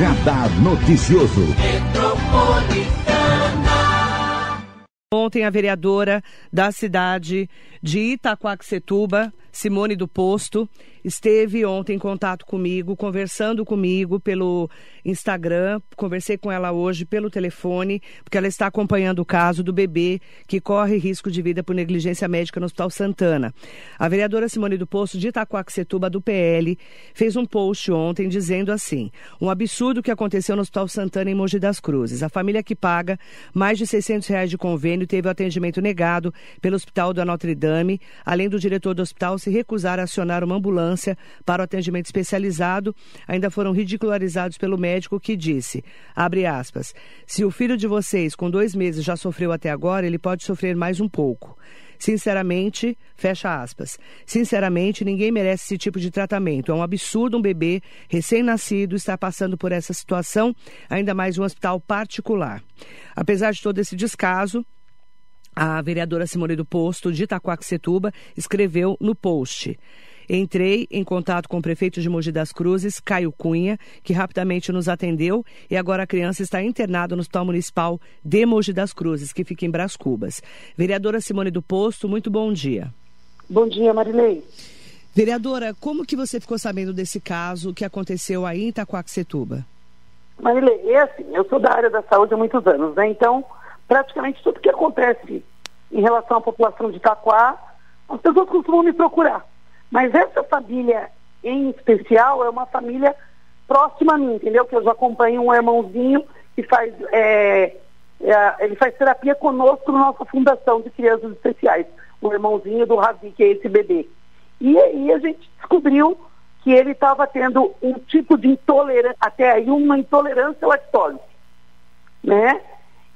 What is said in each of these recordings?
Radar Noticioso. Ontem, a vereadora da cidade de Itaquaquecetuba, Simone do Posto, esteve ontem em contato comigo, conversando comigo pelo Instagram. Conversei com ela hoje pelo telefone, porque ela está acompanhando o caso do bebê que corre risco de vida por negligência médica no Hospital Santana. A vereadora Simone do Posto, de Itacoaxetuba, do PL, fez um post ontem dizendo assim: um absurdo que aconteceu no Hospital Santana em Mogi das Cruzes. A família que paga mais de 600 reais de convênio teve o atendimento negado pelo Hospital da Notre Dame, além do diretor do hospital se recusar a acionar uma ambulância para o atendimento especializado, ainda foram ridicularizados pelo médico que disse, aspas, se o filho de vocês com dois meses já sofreu até agora, ele pode sofrer mais um pouco. Sinceramente, fecha aspas. Sinceramente, ninguém merece esse tipo de tratamento. É um absurdo um bebê recém-nascido estar passando por essa situação, ainda mais um hospital particular. Apesar de todo esse descaso, a vereadora Simone do Posto, de Itacoaxetuba, escreveu no post. Entrei em contato com o prefeito de Mogi das Cruzes, Caio Cunha, que rapidamente nos atendeu e agora a criança está internada no Hospital Municipal de Mogi das Cruzes, que fica em Bras Cubas. Vereadora Simone do Posto, muito bom dia. Bom dia, Marilei. Vereadora, como que você ficou sabendo desse caso que aconteceu aí em Itacoaxetuba? Marilei, é assim, eu sou da área da saúde há muitos anos, né? Então, praticamente tudo que acontece em relação à população de Itaquá, as pessoas costumam me procurar. Mas essa família em especial é uma família próxima a mim, entendeu? Que eu já acompanho um irmãozinho que faz, é, é, ele faz terapia conosco na nossa fundação de crianças especiais. O irmãozinho do Ravi, que é esse bebê. E aí a gente descobriu que ele estava tendo um tipo de intolerância, até aí uma intolerância à lactose, né?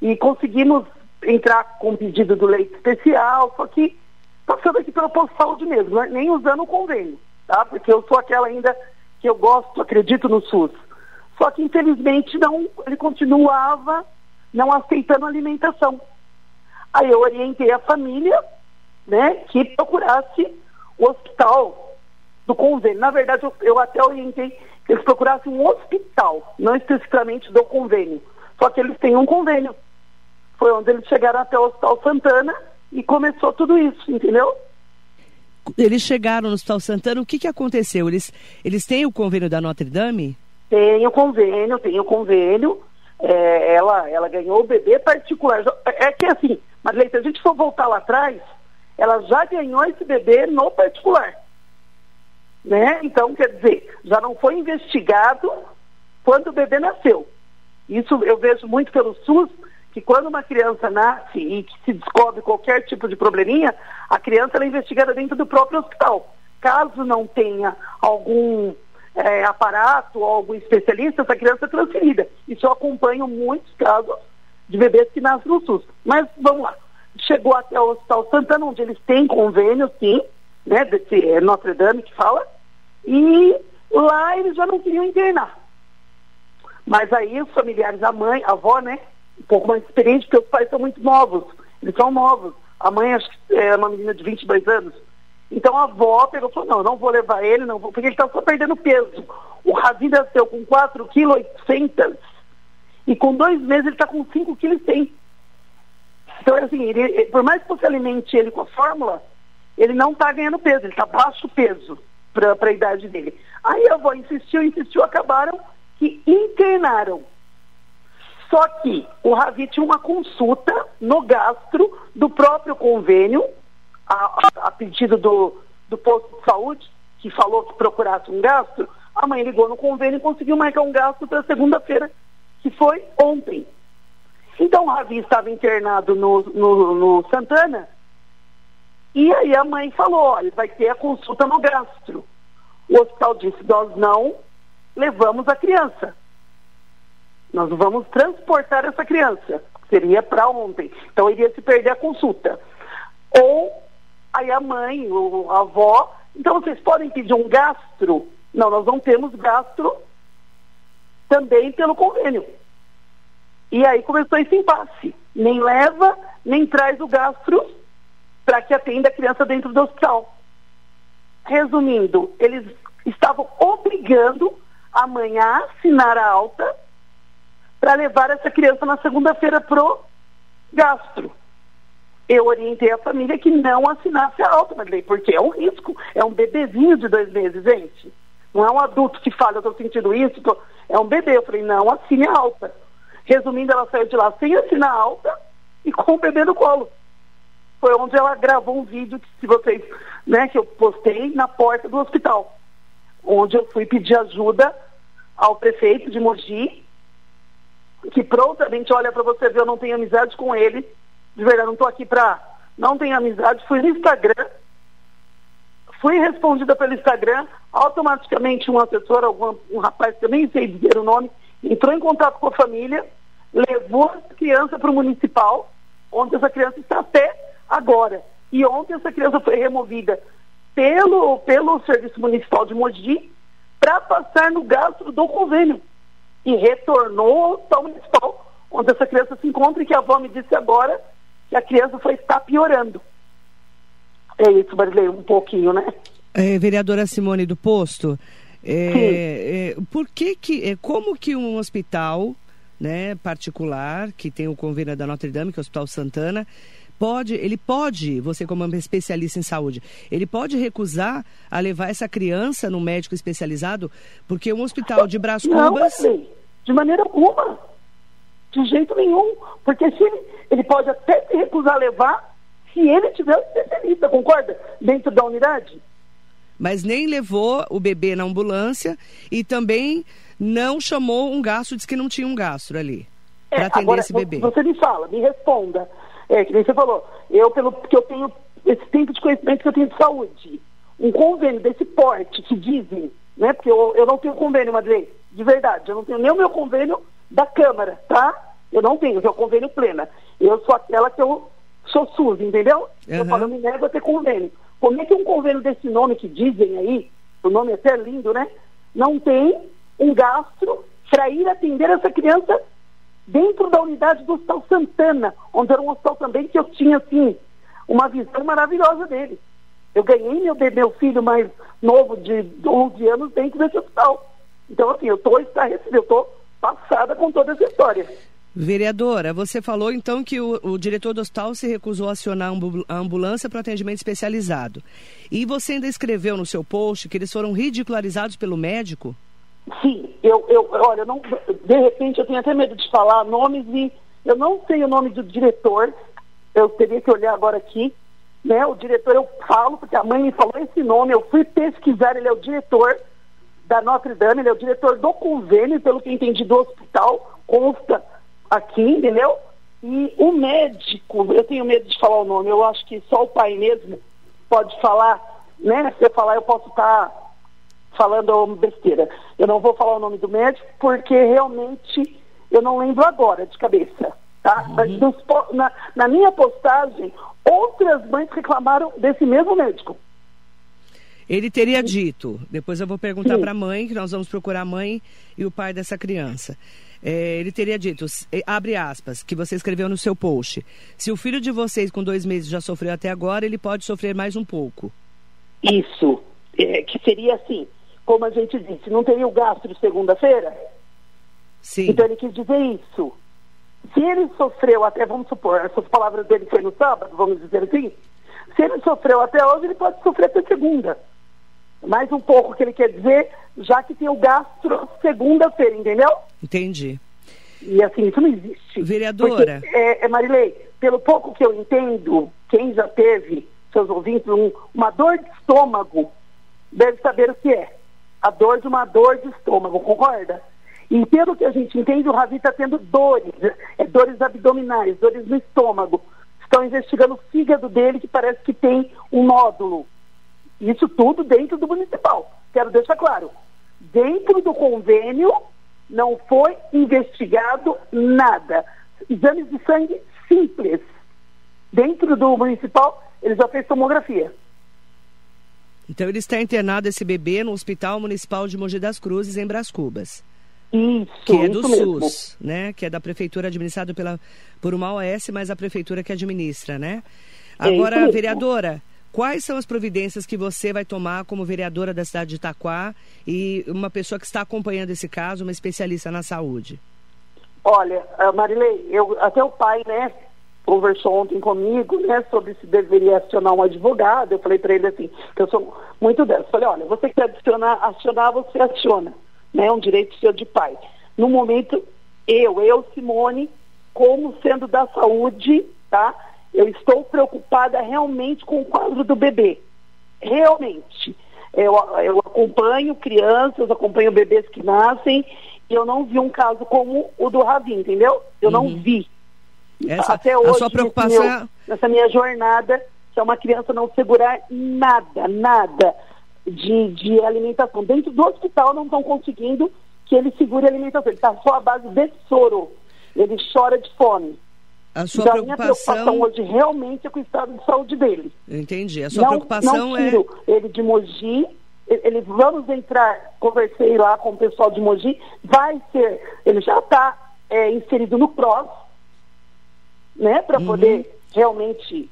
E conseguimos entrar com pedido do leite especial, só que passando aqui pelo posto de saúde mesmo, né? nem usando o convênio, tá? Porque eu sou aquela ainda que eu gosto, acredito no SUS. Só que infelizmente não, ele continuava não aceitando alimentação. Aí eu orientei a família, né, que procurasse o hospital do convênio. Na verdade, eu, eu até orientei que eles procurassem um hospital, não especificamente do convênio. Só que eles têm um convênio. Foi onde eles chegaram até o Hospital Santana e começou tudo isso, entendeu? Eles chegaram no Hospital Santana, o que, que aconteceu? Eles, eles têm o convênio da Notre Dame? Tem o convênio, tem o convênio. É, ela, ela ganhou o bebê particular. É que assim, Marlene, se a gente for voltar lá atrás, ela já ganhou esse bebê no particular. Né? Então, quer dizer, já não foi investigado quando o bebê nasceu. Isso eu vejo muito pelo SUS, que quando uma criança nasce e que se descobre qualquer tipo de probleminha, a criança é investigada dentro do próprio hospital. Caso não tenha algum é, aparato ou algum especialista, essa criança é transferida. Isso eu acompanho muitos casos de bebês que nascem no SUS. Mas vamos lá. Chegou até o Hospital Santana, onde eles têm convênio, sim, né, desse é, Notre Dame que fala, e lá eles já não queriam internar. Mas aí os familiares, a mãe, a avó, né, pouco mais experiente, porque os pais são muito novos. Eles são novos. A mãe que é uma menina de 22 anos. Então a avó pegou e falou, não, não vou levar ele, não vou, porque ele está só perdendo peso. O Ravi nasceu com 4,8 kg e com dois meses ele está com 5,1 kg. Então, assim, ele, por mais que você alimente ele com a fórmula, ele não está ganhando peso, ele está baixo peso para a idade dele. Aí a avó insistiu, insistiu, acabaram que internaram só que o Ravi tinha uma consulta no gastro do próprio convênio, a, a, pedido do, do posto de saúde, que falou que procurasse um gastro. A mãe ligou no convênio e conseguiu marcar um gasto para segunda-feira, que foi ontem. Então o Ravi estava internado no, no, no Santana, e aí a mãe falou, olha, vai ter a consulta no gastro. O hospital disse, nós não levamos a criança. Nós vamos transportar essa criança. Seria para ontem. Então iria se perder a consulta. Ou aí a mãe, ou a avó, então vocês podem pedir um gastro? Não, nós não temos gastro também pelo convênio. E aí começou esse impasse. Nem leva, nem traz o gastro para que atenda a criança dentro do hospital. Resumindo, eles estavam obrigando amanhã assinar a alta para levar essa criança na segunda-feira pro gastro. Eu orientei a família que não assinasse a alta, Marilei, porque é um risco. É um bebezinho de dois meses, gente. Não é um adulto que fala, eu estou sentindo isso, tô... é um bebê. Eu falei, não, assine a alta. Resumindo, ela saiu de lá sem assinar a alta e com o bebê no colo. Foi onde ela gravou um vídeo, que, se vocês, né, que eu postei na porta do hospital, onde eu fui pedir ajuda ao prefeito de Mogi, que prontamente olha para você ver, eu não tenho amizade com ele, de verdade, não estou aqui para. Não tenho amizade, fui no Instagram, fui respondida pelo Instagram, automaticamente um assessor, algum, um rapaz que eu nem sei dizer o nome, entrou em contato com a família, levou a criança para o municipal, onde essa criança está até agora. E ontem essa criança foi removida pelo, pelo Serviço Municipal de Mogi para passar no gasto do convênio. E retornou ao Hospital Municipal, onde essa criança se encontra e que a avó me disse agora que a criança foi estar piorando. É isso, Marilei, um pouquinho, né? É, vereadora Simone do Posto, é, é, por que que, é, como que um hospital né, particular, que tem o convênio da Notre Dame, que é o Hospital Santana, pode, ele pode, você como especialista em saúde, ele pode recusar a levar essa criança no médico especializado, porque um hospital de Brás Cubas... Não, de maneira alguma. De jeito nenhum. Porque se ele, ele pode até se recusar a levar se ele tiver um especialista, concorda? Dentro da unidade. Mas nem levou o bebê na ambulância e também não chamou um gastro, disse que não tinha um gastro ali é, para atender agora, esse bebê. Você me fala, me responda. É, que nem você falou, eu, pelo que eu tenho, esse tempo de conhecimento que eu tenho de saúde, um convênio desse porte que dizem, né? Porque eu, eu não tenho convênio, Madre, de verdade, eu não tenho nem o meu convênio da Câmara, tá? Eu não tenho, eu convênio plena. Eu sou aquela que eu sou SUS, entendeu? Uhum. Eu falo, eu me nego a ter convênio. Como é que um convênio desse nome que dizem aí, o nome é até lindo, né? Não tem um gasto para ir atender essa criança dentro da unidade do Hospital Santana, onde era um hospital também que eu tinha, assim, uma visão maravilhosa dele. Eu ganhei meu, meu filho mais novo, de 11 anos, dentro desse hospital. Então, assim, eu estou estarrecida, eu estou passada com toda essa história. Vereadora, você falou então que o, o, diretor do hospital se recusou a acionar a ambulância para atendimento especializado. E você ainda escreveu no seu post que eles foram ridicularizados pelo médico? Sim, eu, eu olha, não, de repente eu tenho até medo de falar nomes e eu não sei o nome do diretor, eu teria que olhar agora aqui, né? O diretor eu falo, porque a mãe me falou esse nome, eu fui pesquisar, ele é o diretor da Notre Dame, ele é o diretor do convênio, pelo que entendi, do hospital, consta aqui, entendeu? E o médico, eu tenho medo de falar o nome, eu acho que só o pai mesmo pode falar, né? Se eu falar, eu posso estar tá falando besteira. Eu não vou falar o nome do médico porque realmente eu não lembro agora de cabeça. Tá? Uhum. Mas nos, na, na minha postagem, outras mães reclamaram desse mesmo médico. Ele teria dito, depois eu vou perguntar para a mãe, que nós vamos procurar a mãe e o pai dessa criança. É, ele teria dito, abre aspas, que você escreveu no seu post. Se o filho de vocês com dois meses já sofreu até agora, ele pode sofrer mais um pouco. Isso, é, que seria assim, como a gente disse, não teria o gasto de segunda-feira? Sim. Então ele quis dizer isso. Se ele sofreu até, vamos supor, essas palavras dele foi no sábado, vamos dizer assim, se ele sofreu até hoje, ele pode sofrer até segunda. Mais um pouco que ele quer dizer, já que tem o gastro segunda-feira, entendeu? Entendi. E assim, isso não existe. Vereadora. Porque, é, é, Marilei, pelo pouco que eu entendo, quem já teve, seus ouvintes, um, uma dor de estômago, deve saber o que é. A dor de uma dor de estômago, concorda? E pelo que a gente entende, o Ravi está tendo dores, é, dores abdominais, dores no estômago. Estão investigando o fígado dele, que parece que tem um nódulo. Isso tudo dentro do municipal. Quero deixar claro. Dentro do convênio não foi investigado nada. Exames de sangue simples. Dentro do municipal, ele já fez tomografia. Então ele está internado esse bebê no Hospital Municipal de Mogi das Cruzes, em Bras Cubas. Isso, que é do mesmo. SUS, né? Que é da prefeitura administrado pela por uma OS, mas a prefeitura que administra, né? É Agora, vereadora, Quais são as providências que você vai tomar como vereadora da cidade de Itaquá e uma pessoa que está acompanhando esse caso, uma especialista na saúde? Olha, Marilei, eu, até o pai, né, conversou ontem comigo, né, sobre se deveria acionar um advogado. Eu falei para ele assim, que eu sou muito dessa. Falei, olha, você quer adicionar, acionar, você aciona, né, um direito seu de pai. No momento, eu, eu, Simone, como sendo da saúde, tá? Eu estou preocupada realmente com o quadro do bebê. Realmente. Eu, eu acompanho crianças, acompanho bebês que nascem, e eu não vi um caso como o do Ravi, entendeu? Eu uhum. não vi. Essa, Até hoje, a sua preocupação meu, é- nessa minha jornada, que é uma criança não segurar nada, nada de, de alimentação. Dentro do hospital não estão conseguindo que ele segure a alimentação. Ele está só à base de soro. Ele chora de fome. A sua então, preocupação... minha preocupação hoje realmente é com o estado de saúde dele. Entendi. A sua não, preocupação não tiro é... ele de Mogi, ele, vamos entrar, conversei lá com o pessoal de Mogi, vai ser, ele já está é, inserido no PROS, né, para uhum. poder realmente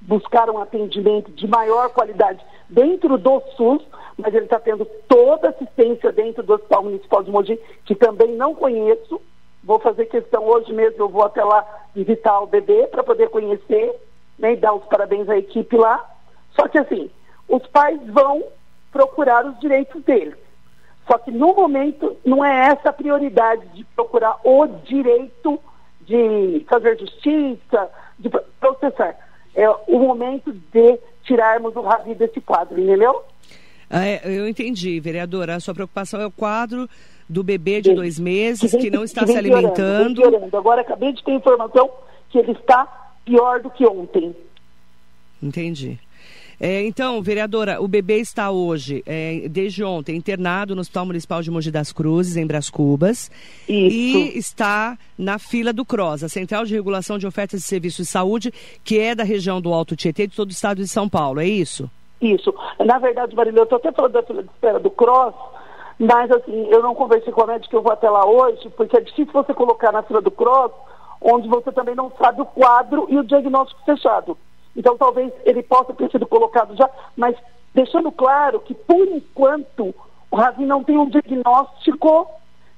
buscar um atendimento de maior qualidade dentro do SUS, mas ele está tendo toda assistência dentro do Hospital Municipal de Mogi, que também não conheço. Vou fazer questão hoje mesmo, eu vou até lá visitar o bebê para poder conhecer né, e dar os parabéns à equipe lá. Só que assim, os pais vão procurar os direitos deles. Só que no momento não é essa a prioridade de procurar o direito de fazer justiça, de processar. É o momento de tirarmos o Ravi desse quadro, entendeu? Ah, é, eu entendi, vereadora. A sua preocupação é o quadro do bebê de Sim. dois meses que, vem, que não está que se alimentando. Piorando, Agora acabei de ter informação que ele está pior do que ontem. Entendi. É, então, vereadora, o bebê está hoje, é, desde ontem, internado no Hospital Municipal de Mogi das Cruzes, em Bras Cubas. Isso. E está na fila do CROS, a Central de Regulação de Ofertas de Serviços de Saúde, que é da região do Alto Tietê, de todo o estado de São Paulo, é isso? Isso. Na verdade, Marília, eu estou até falando da fila de espera do CROS, mas assim, eu não conversei com a médica, eu vou até lá hoje, porque é difícil você colocar na fila do CROS, onde você também não sabe o quadro e o diagnóstico fechado. Então talvez ele possa ter sido colocado já, mas deixando claro que por enquanto o Ravi não tem um diagnóstico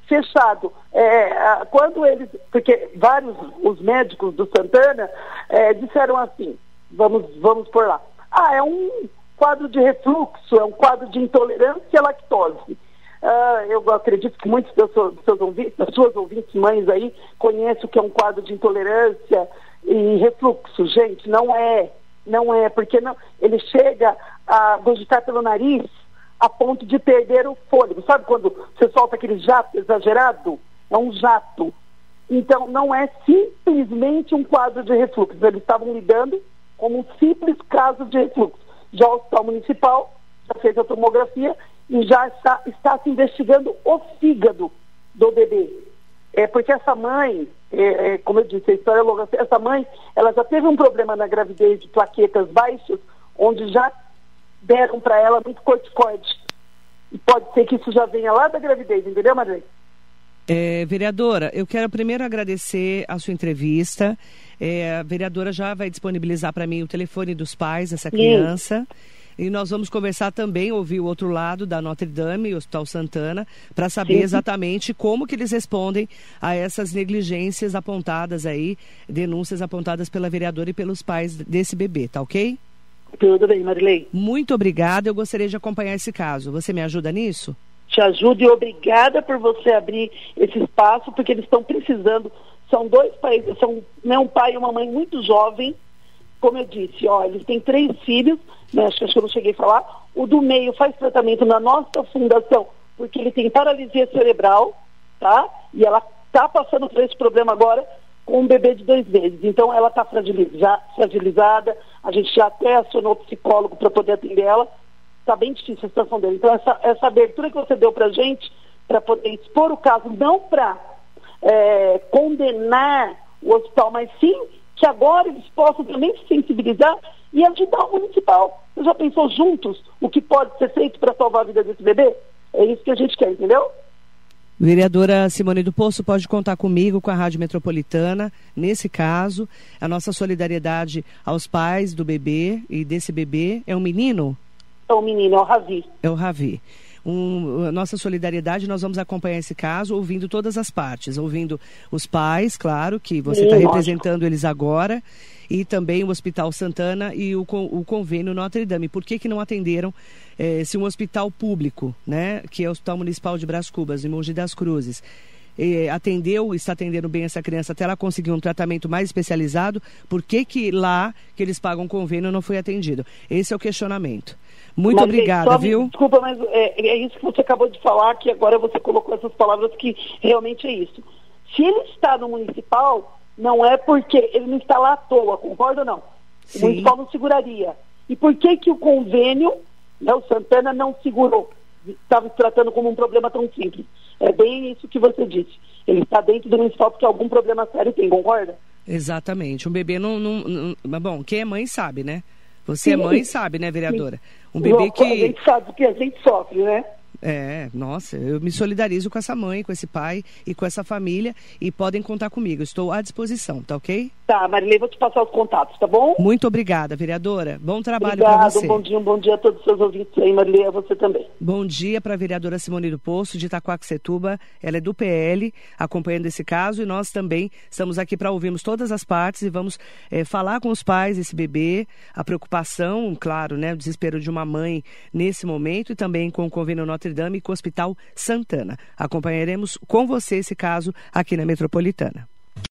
fechado. É, quando eles, porque vários os médicos do Santana é, disseram assim, vamos, vamos por lá. Ah, é um quadro de refluxo, é um quadro de intolerância à lactose. Uh, eu acredito que muitos dos seus ouvintes, das suas ouvintes mães aí conhecem o que é um quadro de intolerância e refluxo. Gente, não é, não é, porque não, ele chega a cogitar pelo nariz a ponto de perder o fôlego. Sabe quando você solta aquele jato exagerado? É um jato. Então, não é simplesmente um quadro de refluxo. Eles estavam lidando como um simples caso de refluxo. Já o Hospital Municipal já fez a tomografia e já está, está se investigando o fígado do bebê. É porque essa mãe, é, é, como eu disse, a história é longa, essa mãe, ela já teve um problema na gravidez de plaquetas baixas, onde já deram para ela muito corticoide. E pode ser que isso já venha lá da gravidez, entendeu, Maria? É, vereadora, eu quero primeiro agradecer a sua entrevista. É, a vereadora já vai disponibilizar para mim o telefone dos pais dessa criança. Sim. E nós vamos conversar também, ouvir o outro lado da Notre Dame, o Hospital Santana, para saber Sim. exatamente como que eles respondem a essas negligências apontadas aí, denúncias apontadas pela vereadora e pelos pais desse bebê, tá ok? Tudo bem, Marilei. Muito obrigada, eu gostaria de acompanhar esse caso. Você me ajuda nisso? Te ajudo e obrigada por você abrir esse espaço, porque eles estão precisando. São dois pais, são né, um pai e uma mãe muito jovem, como eu disse, ó, eles têm três filhos, né, acho, acho que eu não cheguei a falar. O do meio faz tratamento na nossa fundação, porque ele tem paralisia cerebral, tá? E ela está passando por esse problema agora com um bebê de dois meses. Então ela está fragiliza fragilizada, a gente já até acionou psicólogo para poder atender ela. Está bem difícil a situação dele. Então essa, essa abertura que você deu para a gente, para poder expor o caso, não para é, condenar o hospital, mas sim que agora eles possam também se sensibilizar e ajudar o municipal. Você já pensou juntos o que pode ser feito para salvar a vida desse bebê? É isso que a gente quer, entendeu? Vereadora Simone do Poço pode contar comigo, com a Rádio Metropolitana, nesse caso. A nossa solidariedade aos pais do bebê e desse bebê. É um menino? É um menino, é o Ravi. É o Ravi. Um, nossa solidariedade, nós vamos acompanhar esse caso ouvindo todas as partes, ouvindo os pais, claro, que você está representando eles agora, e também o Hospital Santana e o, o convênio Notre Dame. Por que, que não atenderam eh, se um hospital público, né, que é o Hospital Municipal de Brás Cubas, em Mogi das Cruzes, eh, atendeu, está atendendo bem essa criança até ela conseguir um tratamento mais especializado, por que, que lá que eles pagam convênio não foi atendido? Esse é o questionamento. Muito mas, obrigada, só, viu? Desculpa, mas é, é, isso que você acabou de falar, que agora você colocou essas palavras que realmente é isso. Se ele está no municipal, não é porque ele não está lá à toa, concorda ou não? Sim. O municipal não seguraria. E por que que o convênio, né, o Santana não segurou? Estava se tratando como um problema tão simples. É bem isso que você disse. Ele está dentro do municipal porque algum problema sério tem, concorda? Exatamente. Um bebê não, não, não. Bom, quem é mãe sabe, né? Você é Sim. é mãe sabe, né, vereadora? Um bebê que. A gente sabe que a gente sofre, né? É, nossa, eu me solidarizo com essa mãe, com esse pai e com essa família e podem contar comigo. Estou à disposição, tá ok? Tá, Marilei, vou te passar os contatos, tá bom? Muito obrigada, vereadora. Bom trabalho para você. Bom dia, um bom dia a todos os seus ouvintes aí, Marilei, a você também. Bom dia para a vereadora Simone do Poço, de Itacoaxetuba. Ela é do PL, acompanhando esse caso e nós também estamos aqui para ouvirmos todas as partes e vamos é, falar com os pais desse bebê, a preocupação, claro, né, o desespero de uma mãe nesse momento e também com o convênio Notre Notre Dame com o Hospital Santana. Acompanharemos com você esse caso aqui na Metropolitana.